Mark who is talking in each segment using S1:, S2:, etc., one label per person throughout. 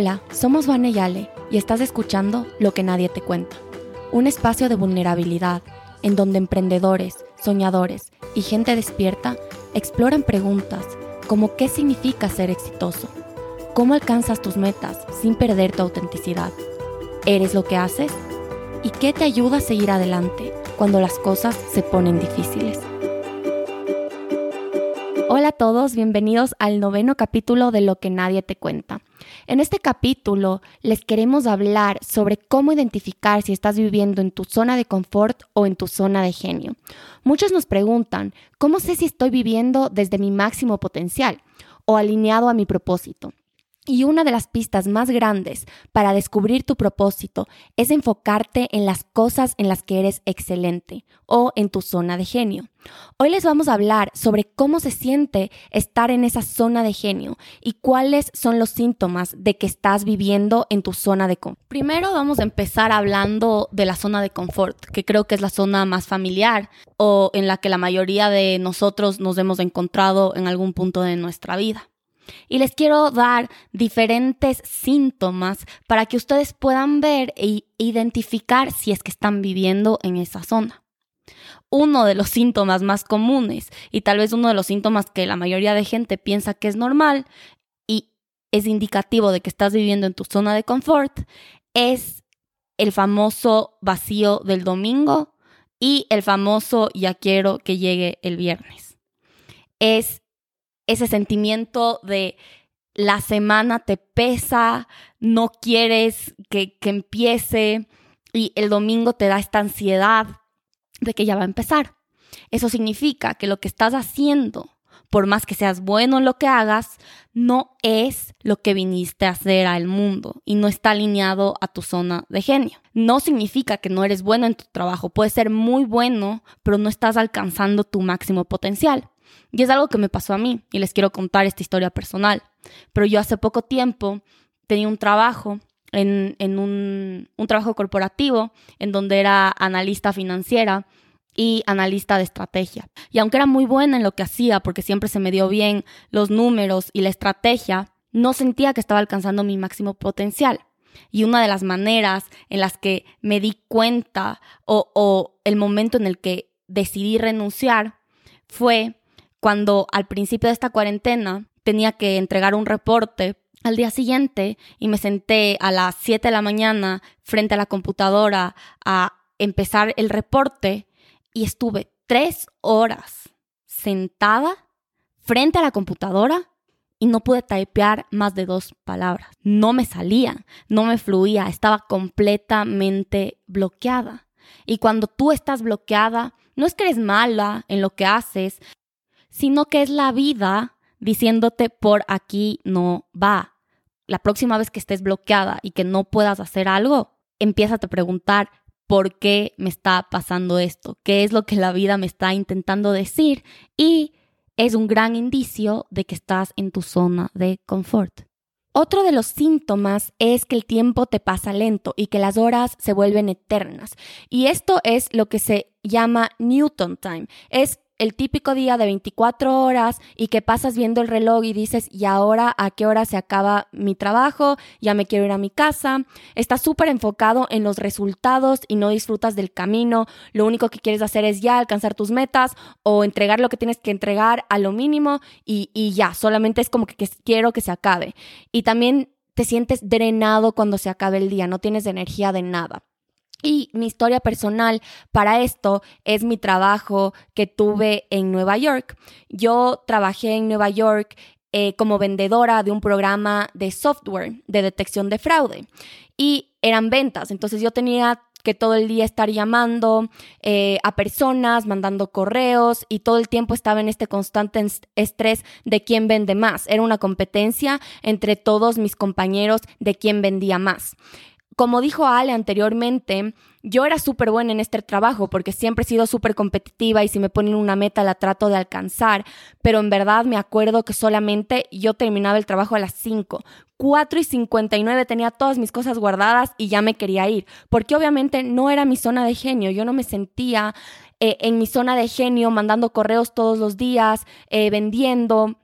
S1: Hola, somos Vane y y estás escuchando Lo que nadie te cuenta, un espacio de vulnerabilidad en donde emprendedores, soñadores y gente despierta exploran preguntas como qué significa ser exitoso, cómo alcanzas tus metas sin perder tu autenticidad, eres lo que haces y qué te ayuda a seguir adelante cuando las cosas se ponen difíciles. Hola a todos, bienvenidos al noveno capítulo de Lo que nadie te cuenta. En este capítulo les queremos hablar sobre cómo identificar si estás viviendo en tu zona de confort o en tu zona de genio. Muchos nos preguntan, ¿cómo sé si estoy viviendo desde mi máximo potencial o alineado a mi propósito? Y una de las pistas más grandes para descubrir tu propósito es enfocarte en las cosas en las que eres excelente o en tu zona de genio. Hoy les vamos a hablar sobre cómo se siente estar en esa zona de genio y cuáles son los síntomas de que estás viviendo en tu zona de confort. Primero vamos a empezar hablando de la zona de confort, que creo que es la zona más familiar o en la que la mayoría de nosotros nos hemos encontrado en algún punto de nuestra vida. Y les quiero dar diferentes síntomas para que ustedes puedan ver e identificar si es que están viviendo en esa zona. Uno de los síntomas más comunes y tal vez uno de los síntomas que la mayoría de gente piensa que es normal y es indicativo de que estás viviendo en tu zona de confort es el famoso vacío del domingo y el famoso ya quiero que llegue el viernes. Es ese sentimiento de la semana te pesa, no quieres que, que empiece y el domingo te da esta ansiedad de que ya va a empezar. Eso significa que lo que estás haciendo, por más que seas bueno en lo que hagas, no es lo que viniste a hacer al mundo y no está alineado a tu zona de genio. No significa que no eres bueno en tu trabajo, puedes ser muy bueno, pero no estás alcanzando tu máximo potencial. Y es algo que me pasó a mí y les quiero contar esta historia personal. Pero yo hace poco tiempo tenía un trabajo en, un, un trabajo corporativo en donde era analista financiera y analista de estrategia. Y aunque era muy buena en lo que hacía, porque siempre se me dio bien los números y la estrategia, no sentía que estaba alcanzando mi máximo potencial. Y una de las maneras en las que me di cuenta o, o el momento en el que decidí renunciar fue cuando al principio de esta cuarentena tenía que entregar un reporte al día siguiente y me senté a las 7 de la mañana frente a la computadora a empezar el reporte y estuve tres horas sentada frente a la computadora y no pude typear más de dos palabras. No me salía, no me fluía, estaba completamente bloqueada. Y cuando tú estás bloqueada, no es que eres mala en lo que haces, sino que es la vida diciéndote por aquí no va. La próxima vez que estés bloqueada y que no puedas hacer algo, empieza a preguntar por qué me está pasando esto, qué es lo que la vida me está intentando decir y es un gran indicio de que estás en tu zona de confort. Otro de los síntomas es que el tiempo te pasa lento y que las horas se vuelven eternas. Y esto es lo que se llama Newton Time. Es el típico día de 24 horas y que pasas viendo el reloj y dices, ¿y ahora a qué hora se acaba mi trabajo? Ya me quiero ir a mi casa. Estás súper enfocado en los resultados y no disfrutas del camino. Lo único que quieres hacer es ya alcanzar tus metas o entregar lo que tienes que entregar a lo mínimo y, y ya, solamente es como que, que quiero que se acabe. Y también te sientes drenado cuando se acabe el día, no tienes energía de nada. Y mi historia personal para esto es mi trabajo que tuve en Nueva York. Yo trabajé en Nueva York eh, como vendedora de un programa de software de detección de fraude y eran ventas. Entonces yo tenía que todo el día estar llamando eh, a personas, mandando correos y todo el tiempo estaba en este constante estrés de quién vende más. Era una competencia entre todos mis compañeros de quién vendía más. Como dijo Ale anteriormente, yo era súper buena en este trabajo porque siempre he sido súper competitiva y si me ponen una meta la trato de alcanzar, pero en verdad me acuerdo que solamente yo terminaba el trabajo a las 5. 4 y 59 tenía todas mis cosas guardadas y ya me quería ir, porque obviamente no era mi zona de genio, yo no me sentía eh, en mi zona de genio mandando correos todos los días, eh, vendiendo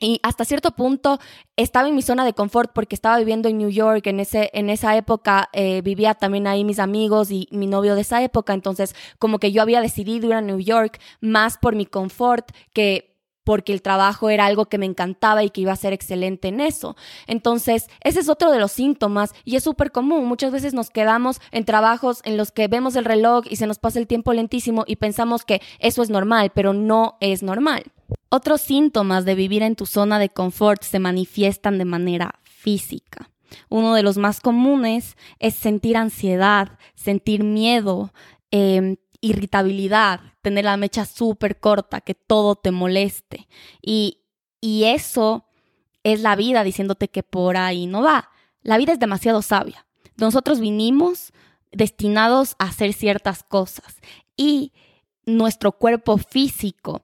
S1: y hasta cierto punto estaba en mi zona de confort porque estaba viviendo en New York. En, ese, en esa época eh, vivía también ahí mis amigos y mi novio de esa época. Entonces, como que yo había decidido ir a New York más por mi confort que porque el trabajo era algo que me encantaba y que iba a ser excelente en eso. Entonces, ese es otro de los síntomas y es súper común. Muchas veces nos quedamos en trabajos en los que vemos el reloj y se nos pasa el tiempo lentísimo y pensamos que eso es normal, pero no es normal. Otros síntomas de vivir en tu zona de confort se manifiestan de manera física. Uno de los más comunes es sentir ansiedad, sentir miedo, eh, irritabilidad, tener la mecha súper corta, que todo te moleste. Y, y eso es la vida diciéndote que por ahí no va. La vida es demasiado sabia. Nosotros vinimos destinados a hacer ciertas cosas y nuestro cuerpo físico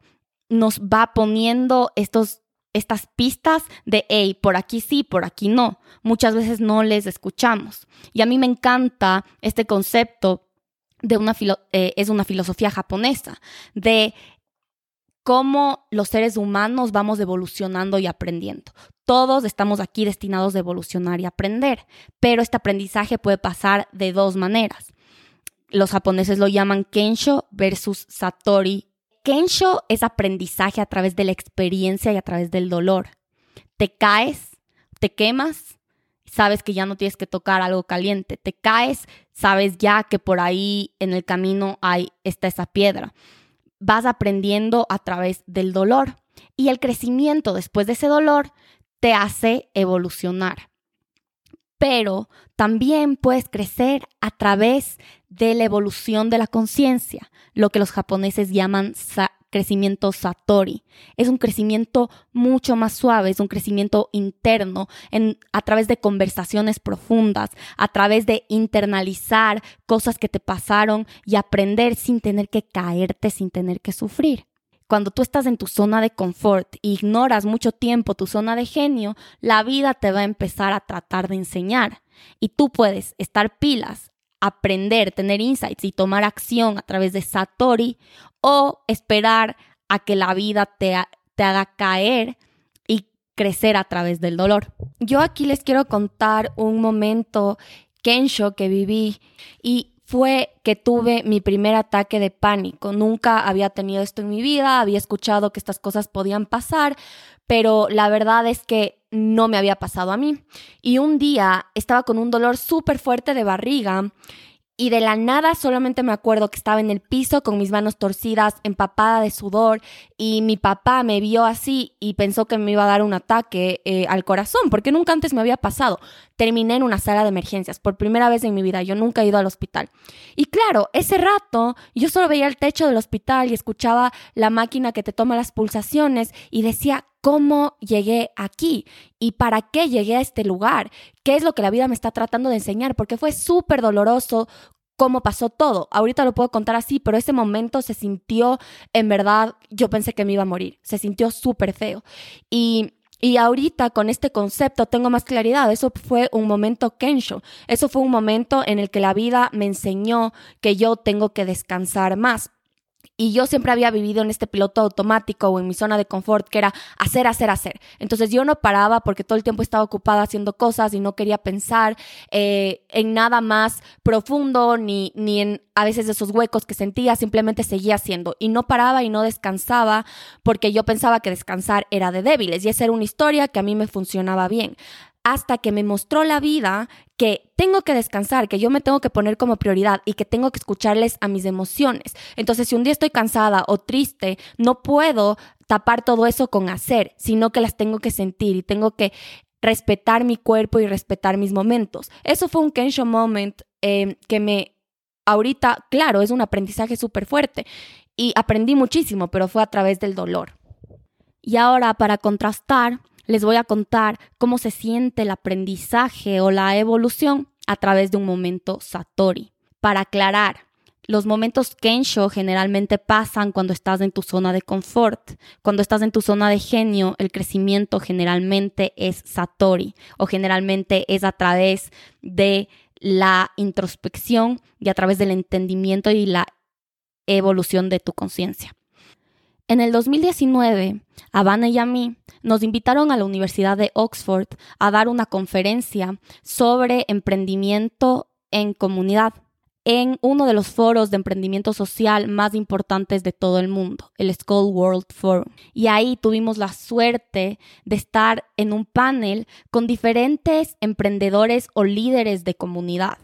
S1: nos va poniendo estos, estas pistas de, hey, por aquí sí, por aquí no. Muchas veces no les escuchamos. Y a mí me encanta este concepto de una eh, es una filosofía japonesa, de cómo los seres humanos vamos evolucionando y aprendiendo. Todos estamos aquí destinados a evolucionar y aprender, pero este aprendizaje puede pasar de dos maneras. Los japoneses lo llaman Kensho versus Satori. Kensho es aprendizaje a través de la experiencia y a través del dolor. Te caes, te quemas, sabes que ya no tienes que tocar algo caliente. Te caes, sabes ya que por ahí en el camino hay está esa piedra. Vas aprendiendo a través del dolor y el crecimiento después de ese dolor te hace evolucionar. Pero también puedes crecer a través de la evolución de la conciencia, lo que los japoneses llaman crecimiento satori. Es un crecimiento mucho más suave, es un crecimiento interno a través de conversaciones profundas, a través de internalizar cosas que te pasaron y aprender sin tener que caerte, sin tener que sufrir. Cuando tú estás en tu zona de confort e ignoras mucho tiempo tu zona de genio, la vida te va a empezar a tratar de enseñar. Y tú puedes estar pilas, aprender, tener insights y tomar acción a través de Satori o esperar a que la vida te, te haga caer y crecer a través del dolor. Yo aquí les quiero contar un momento Kensho que viví y fue que tuve mi primer ataque de pánico. Nunca había tenido esto en mi vida, había escuchado que estas cosas podían pasar, pero la verdad es que no me había pasado a mí. Y un día estaba con un dolor súper fuerte de barriga y de la nada solamente me acuerdo que estaba en el piso con mis manos torcidas, empapada de sudor, y mi papá me vio así y pensó que me iba a dar un ataque eh, al corazón, porque nunca antes me había pasado. Terminé en una sala de emergencias, por primera vez en mi vida, yo nunca he ido al hospital. Y claro, ese rato yo solo veía el techo del hospital y escuchaba la máquina que te toma las pulsaciones y decía, cómo llegué aquí y para qué llegué a este lugar, qué es lo que la vida me está tratando de enseñar, porque fue súper doloroso cómo pasó todo. Ahorita lo puedo contar así, pero ese momento se sintió, en verdad, yo pensé que me iba a morir, se sintió súper feo. Y y ahorita con este concepto tengo más claridad. Eso fue un momento Kensho. Eso fue un momento en el que la vida me enseñó que yo tengo que descansar más. Y yo siempre había vivido en este piloto automático o en mi zona de confort, que era hacer, hacer, hacer. Entonces yo no paraba porque todo el tiempo estaba ocupada haciendo cosas y no quería pensar eh, en nada más profundo ni, ni en a veces esos huecos que sentía, simplemente seguía haciendo. Y no paraba y no descansaba porque yo pensaba que descansar era de débiles. Y esa era una historia que a mí me funcionaba bien hasta que me mostró la vida que tengo que descansar, que yo me tengo que poner como prioridad y que tengo que escucharles a mis emociones. Entonces, si un día estoy cansada o triste, no puedo tapar todo eso con hacer, sino que las tengo que sentir y tengo que respetar mi cuerpo y respetar mis momentos. Eso fue un Kensho moment em, que me, ahorita, claro, es un aprendizaje súper fuerte y aprendí muchísimo, pero fue a través del dolor. Y ahora, para contrastar, les voy a contar cómo se siente el aprendizaje o la evolución a través de un momento Satori. Para aclarar, los momentos Kensho generalmente pasan cuando estás en tu zona de confort. Cuando estás en tu zona de genio, el crecimiento generalmente es Satori o generalmente es a través de la introspección y a través del entendimiento y la evolución de tu conciencia. En el 2019, a Vanna y a mí nos invitaron a la Universidad de Oxford a dar una conferencia sobre emprendimiento en comunidad en uno de los foros de emprendimiento social más importantes de todo el mundo, el Skull World Forum. Y ahí tuvimos la suerte de estar en un panel con diferentes emprendedores o líderes de comunidad.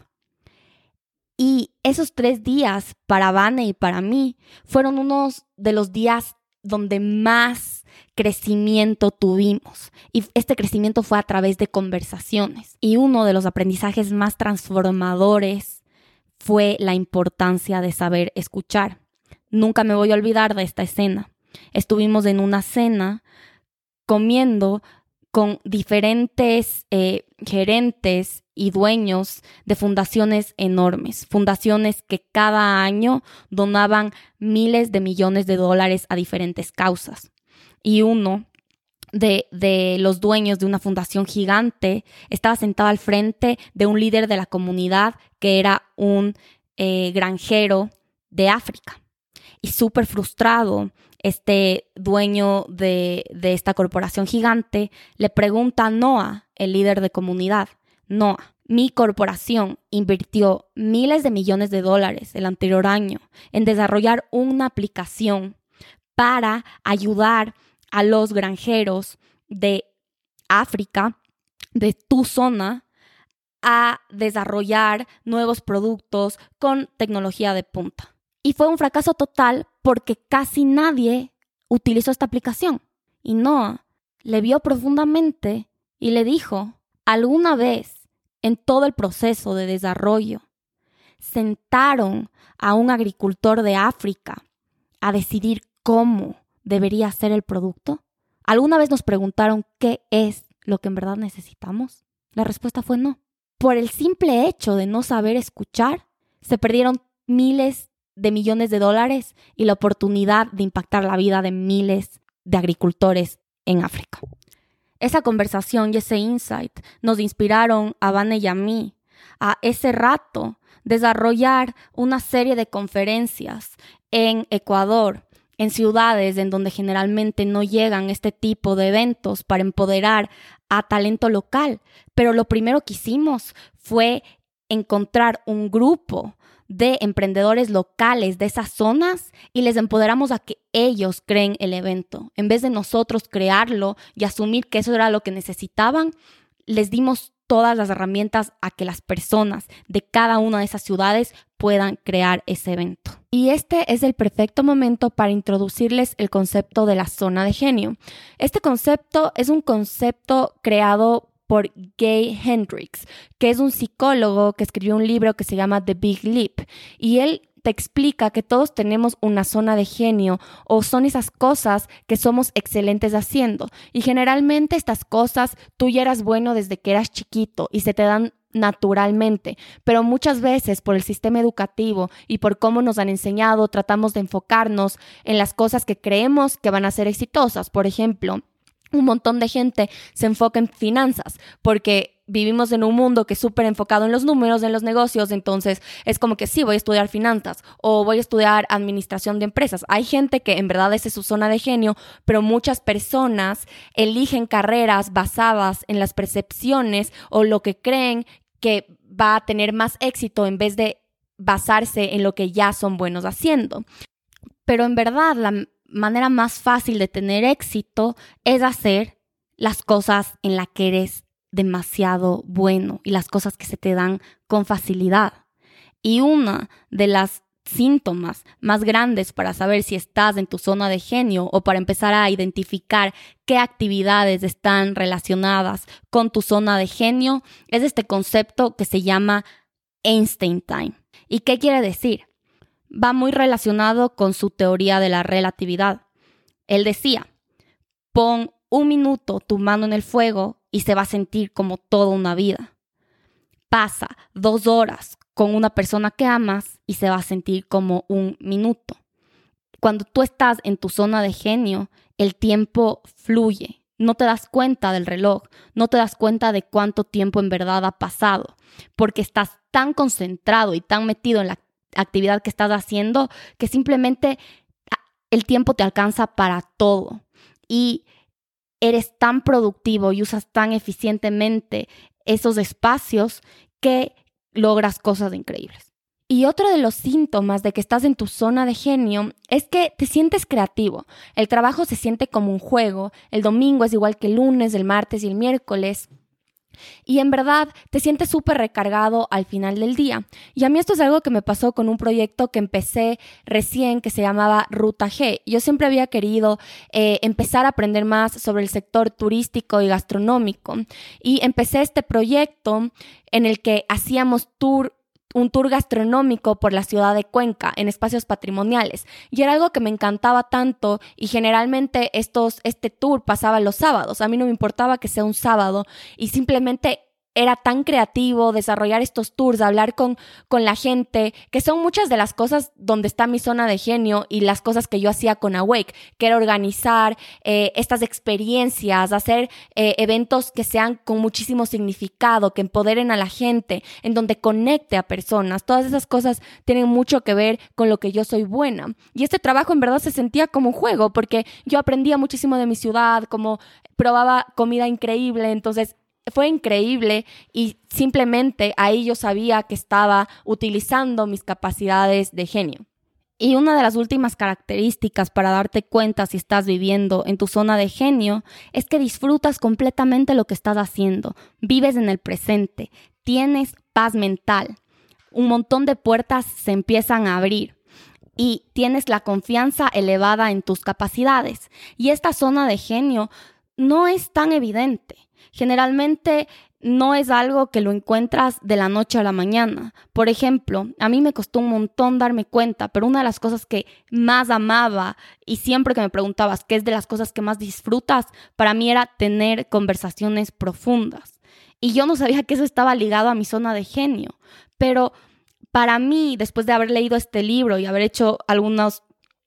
S1: Y esos tres días para Vane y para mí fueron unos de los días donde más crecimiento tuvimos. Y este crecimiento fue a través de conversaciones. Y uno de los aprendizajes más transformadores fue la importancia de saber escuchar. Nunca me voy a olvidar de esta escena. Estuvimos en una cena comiendo con diferentes eh, gerentes y dueños de fundaciones enormes, fundaciones que cada año donaban miles de millones de dólares a diferentes causas. Y uno de, los dueños de una fundación gigante, estaba sentado al frente de un líder de la comunidad que era un eh, granjero de África. Y súper frustrado, este dueño de, de esta corporación gigante le pregunta a Noah, el líder de comunidad, Noah, mi corporación invirtió miles de millones de dólares el anterior año en desarrollar una aplicación para ayudar a los granjeros de África, de tu zona, a desarrollar nuevos productos con tecnología de punta. Y fue un fracaso total porque casi nadie utilizó esta aplicación. Y Noah le vio profundamente y le dijo, alguna vez en todo el proceso de desarrollo, sentaron a un agricultor de África a decidir cómo debería ser el producto? ¿Alguna vez nos preguntaron qué es lo que en verdad necesitamos? La respuesta fue no. Por el simple hecho de no saber escuchar, se perdieron miles de millones de dólares y la oportunidad de impactar la vida de miles de agricultores en África. Esa conversación y ese insight nos inspiraron a Vane y a mí a ese rato desarrollar una serie de conferencias en Ecuador en ciudades en donde generalmente no llegan este tipo de eventos para empoderar a talento local. Pero lo primero que hicimos fue encontrar un grupo de emprendedores locales de esas zonas y les empoderamos a que ellos creen el evento. En vez de nosotros crearlo y asumir que eso era lo que necesitaban, les dimos todas las herramientas a que las personas de cada una de esas ciudades puedan crear ese evento. Y este es el perfecto momento para introducirles el concepto de la zona de genio. Este concepto es un concepto creado por Gay Hendricks, que es un psicólogo que escribió un libro que se llama The Big Leap. Y él te explica que todos tenemos una zona de genio o son esas cosas que somos excelentes haciendo. Y generalmente estas cosas tú ya eras bueno desde que eras chiquito y se te dan naturalmente, pero muchas veces por el sistema educativo y por cómo nos han enseñado tratamos de enfocarnos en las cosas que creemos que van a ser exitosas. Por ejemplo, un montón de gente se enfoca en finanzas porque vivimos en un mundo que es súper enfocado en los números, en los negocios, entonces es como que sí, voy a estudiar finanzas o voy a estudiar administración de empresas. Hay gente que en verdad esa es su zona de genio, pero muchas personas eligen carreras basadas en las percepciones o lo que creen que va a tener más éxito en vez de basarse en lo que ya son buenos haciendo. Pero en verdad la manera más fácil de tener éxito es hacer las cosas en las que eres demasiado bueno y las cosas que se te dan con facilidad. Y una de las síntomas más grandes para saber si estás en tu zona de genio o para empezar a identificar qué actividades están relacionadas con tu zona de genio es este concepto que se llama Einstein Time. ¿Y qué quiere decir? Va muy relacionado con su teoría de la relatividad. Él decía, pon un minuto tu mano en el fuego y se va a sentir como toda una vida. Pasa dos horas con una persona que amas y se va a sentir como un minuto. Cuando tú estás en tu zona de genio, el tiempo fluye. No te das cuenta del reloj, no te das cuenta de cuánto tiempo en verdad ha pasado, porque estás tan concentrado y tan metido en la actividad que estás haciendo que simplemente ah, el tiempo te alcanza para todo. Y eres tan productivo y usas tan eficientemente esos espacios que logras cosas increíbles. Y otro de los síntomas de que estás en tu zona de genio es que te sientes creativo. El trabajo se siente como un juego. El domingo es igual que el lunes, el martes y el miércoles. Y en verdad te sientes súper recargado al final del día. Y a mí esto es algo que me pasó con un proyecto que empecé recién que se llamaba Ruta G. Yo siempre había querido eh, empezar a aprender más sobre el sector turístico y gastronómico. Y empecé este proyecto en el que hacíamos tour un tour gastronómico por la ciudad de Cuenca en espacios patrimoniales. Y era algo que me encantaba tanto y generalmente estos, este tour pasaba los sábados. A mí no me importaba que sea un sábado y simplemente era tan creativo desarrollar estos tours, hablar con, con la gente, que son muchas de las cosas donde está mi zona de genio y las cosas que yo hacía con Awake, que era organizar eh, estas experiencias, hacer eh, eventos que sean con muchísimo significado, que empoderen a la gente, en donde conecte a personas. Todas esas cosas tienen mucho que ver con lo que yo soy buena. Y este trabajo en verdad se sentía como un juego, porque yo aprendía muchísimo de mi ciudad, como probaba comida increíble, entonces fue increíble y simplemente ahí yo sabía que estaba utilizando mis capacidades de genio. Y una de las últimas características para darte cuenta si estás viviendo en tu zona de genio es que disfrutas completamente lo que estás haciendo, vives en el presente, tienes paz mental, un montón de puertas se empiezan a abrir y tienes la confianza elevada en tus capacidades. Y esta zona de genio no es tan evidente generalmente no es algo que lo encuentras de la noche a la mañana. Por ejemplo, a mí me costó un montón darme cuenta, pero una de las cosas que más amaba y siempre que me preguntabas qué es de las cosas que más disfrutas, para mí era tener conversaciones profundas. Y yo no sabía que eso estaba ligado a mi zona de genio, pero para mí, después de haber leído este libro y haber hecho algunos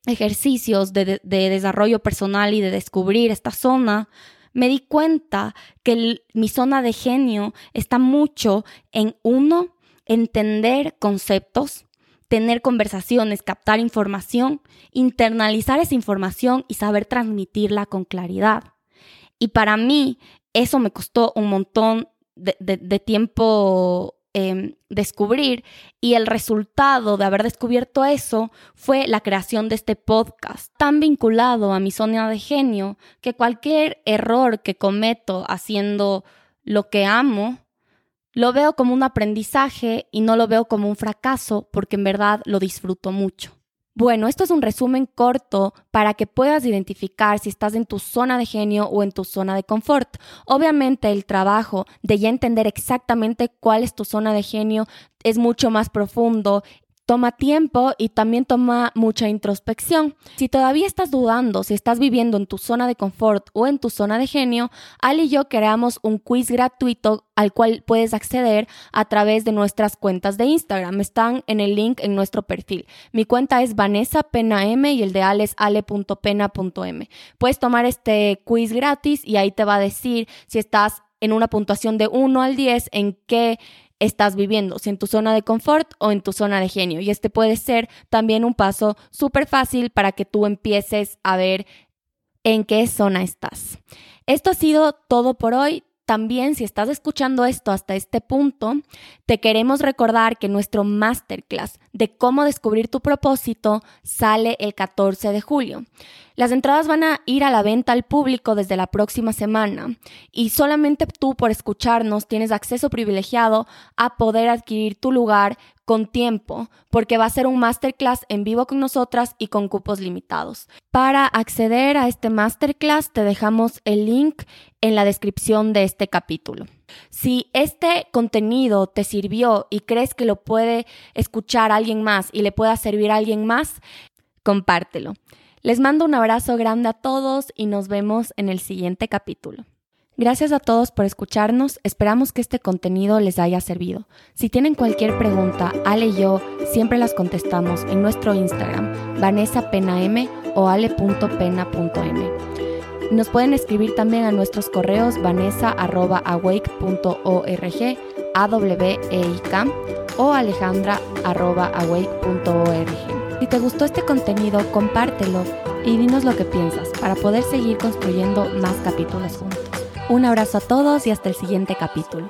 S1: ejercicios de, de desarrollo personal y de descubrir esta zona, me di cuenta que mi zona de genio está mucho en uno, entender conceptos, tener conversaciones, captar información, internalizar esa información y saber transmitirla con claridad. Y para mí eso me costó un montón de, tiempo Em, descubrir y el resultado de haber descubierto eso fue la creación de este podcast, tan vinculado a mi zona de genio que cualquier error que cometo haciendo lo que amo, lo veo como un aprendizaje y no lo veo como un fracaso porque en verdad lo disfruto mucho. Bueno, esto es un resumen corto para que puedas identificar si estás en tu zona de genio o en tu zona de confort. Obviamente el trabajo de ya entender exactamente cuál es tu zona de genio es mucho más profundo toma tiempo y también toma mucha introspección. Si todavía estás dudando si estás viviendo en tu zona de confort o en tu zona de genio, Ali y yo creamos un quiz gratuito al cual puedes acceder a través de nuestras cuentas de Instagram. Están en el link en nuestro perfil. Mi cuenta es Vanessa Pena M y el de Ale es ale.pena.m. Puedes tomar este quiz gratis y ahí te va a decir si estás en una puntuación de 1 al 10 en qué estás viviendo, si en tu zona de confort o en tu zona de genio. Y este puede ser también un paso súper fácil para que tú empieces a ver en qué zona estás. Esto ha sido todo por hoy. También si estás escuchando esto hasta este punto, te queremos recordar que nuestro masterclass de cómo descubrir tu propósito sale el 14 de julio. Las entradas van a ir a la venta al público desde la próxima semana y solamente tú por escucharnos tienes acceso privilegiado a poder adquirir tu lugar con tiempo, porque va a ser un masterclass en vivo con nosotras y con cupos limitados. Para acceder a este masterclass te dejamos el link en la descripción de este capítulo. Si este contenido te sirvió y crees que lo puede escuchar alguien más y le pueda servir a alguien más, compártelo. Les mando un abrazo grande a todos y nos vemos en el siguiente capítulo. Gracias a todos por escucharnos, esperamos que este contenido les haya servido. Si tienen cualquier pregunta, Ale y yo siempre las contestamos en nuestro Instagram, Vanessa Pena M o ale.pena.m. Nos pueden escribir también a nuestros correos vanessa.awake.org, aweik o alejandra.awake.org. Si te gustó este contenido, compártelo y dinos lo que piensas para poder seguir construyendo más capítulos juntos. Un abrazo a todos y hasta el siguiente capítulo.